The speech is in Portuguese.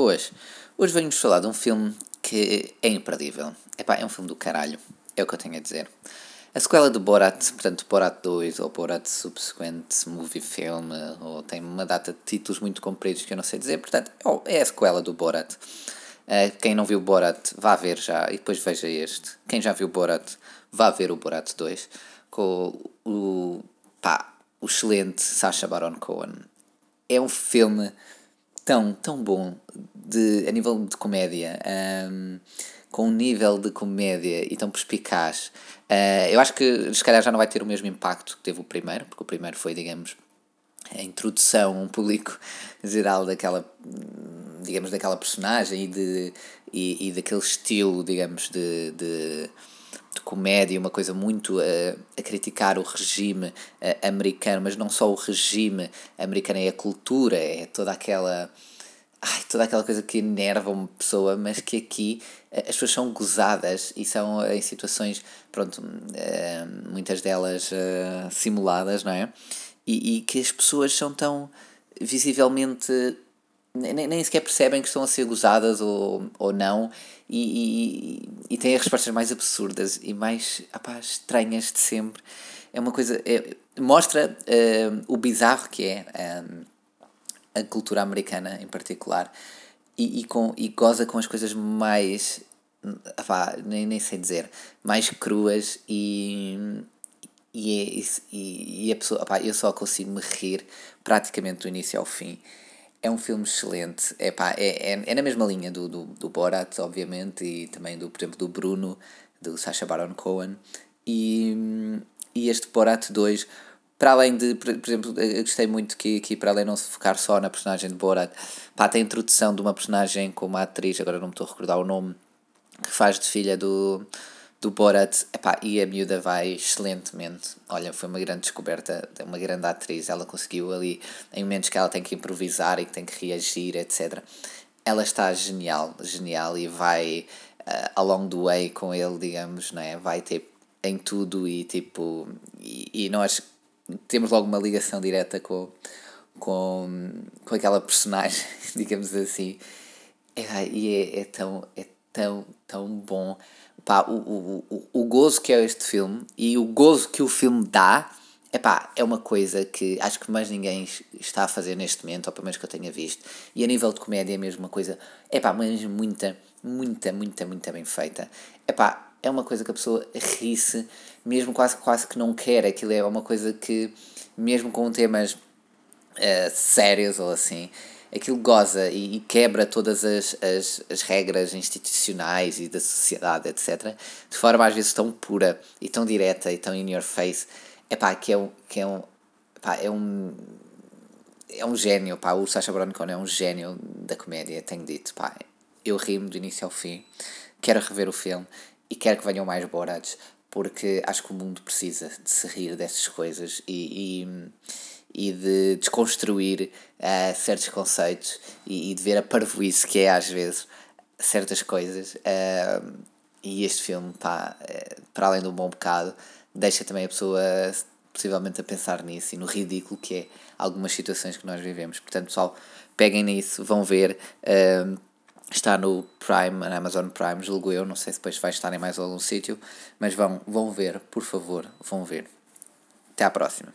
Boas. Hoje venho-vos falar de um filme que é imperdível. Epá, é um filme do caralho. É o que eu tenho a dizer. A sequela do Borat, portanto, Borat 2 ou Borat Subsequent Movie Film, ou tem uma data de títulos muito compridos que eu não sei dizer, portanto, é a sequela do Borat. Uh, quem não viu Borat, vá ver já e depois veja este. Quem já viu Borat, vá ver o Borat 2 com o, pá, o excelente Sacha Baron Cohen. É um filme tão, tão bom de, a nível de comédia, um, com um nível de comédia e tão perspicaz. Uh, eu acho que se calhar já não vai ter o mesmo impacto que teve o primeiro, porque o primeiro foi, digamos, a introdução a um público geral daquela digamos daquela personagem e de e, e daquele estilo digamos de, de de comédia, uma coisa muito uh, a criticar o regime uh, americano, mas não só o regime americano, é a cultura, é toda aquela. Ai, toda aquela coisa que enerva uma pessoa, mas que aqui uh, as pessoas são gozadas e são em situações, pronto, muitas delas simuladas, não é? E, e que as pessoas são tão visivelmente nem, nem sequer percebem que estão a ser gozadas ou, ou não e, e, e têm as respostas mais absurdas e mais apá, estranhas de sempre. É uma coisa. É, mostra uh, o bizarro que é um, a cultura americana em particular e, e, com, e goza com as coisas mais. Apá, nem, nem sei dizer. Mais cruas e. E, é, e, e a pessoa, apá, eu só consigo me rir praticamente do início ao fim. É um filme excelente. É, pá, é, é, é na mesma linha do, do, do Borat, obviamente, e também, do, por exemplo, do Bruno, do Sacha Baron Cohen. E, e este Borat 2, para além de, por, por exemplo, eu gostei muito que aqui, para além de não se focar só na personagem de Borat, pá, tem a introdução de uma personagem com uma atriz, agora não me estou a recordar o nome, que faz de filha do do Borat, epá, e a miúda vai excelentemente. Olha, foi uma grande descoberta, uma grande atriz. Ela conseguiu ali, em momentos que ela tem que improvisar e que tem que reagir, etc. Ela está genial, genial e vai uh, ao longo do way com ele, digamos, não é? Vai ter em tudo e tipo. E, e nós temos logo uma ligação direta com, com, com aquela personagem, digamos assim. É, e é, é, tão, é tão, tão bom pá, o, o, o, o gozo que é este filme e o gozo que o filme dá epá, é uma coisa que acho que mais ninguém está a fazer neste momento, ou pelo menos que eu tenha visto. E a nível de comédia é mesmo uma coisa, epá, mas muita, muita, muita, muita bem feita. Epá, é uma coisa que a pessoa ri-se, mesmo quase, quase que não quer. Aquilo é uma coisa que, mesmo com temas uh, sérios ou assim, aquilo goza e, e quebra todas as, as, as regras institucionais e da sociedade, etc., de forma às vezes tão pura e tão direta e tão in your face, é pá, que é um. Que é um pá, é um é um gênio, pá, o Sacha Baron Cohen é um gênio da comédia, tenho dito, pá, eu rimo do início ao fim, quero rever o filme e quero que venham mais Borats, porque acho que o mundo precisa de se rir dessas coisas e, e e de desconstruir uh, certos conceitos e, e, de ver a parvoíce que é às vezes certas coisas. Uh, e este filme, pá, uh, para além um bom bocado, deixa também a pessoa possivelmente a pensar nisso e no ridículo que é algumas situações que nós vivemos. Portanto, pessoal, peguem nisso, vão ver. está no Prime, na Amazon Prime, julgo eu, não sei se depois vai estar em mais algum sítio, mas vão, vão ver, por favor, vão ver. Até à próxima.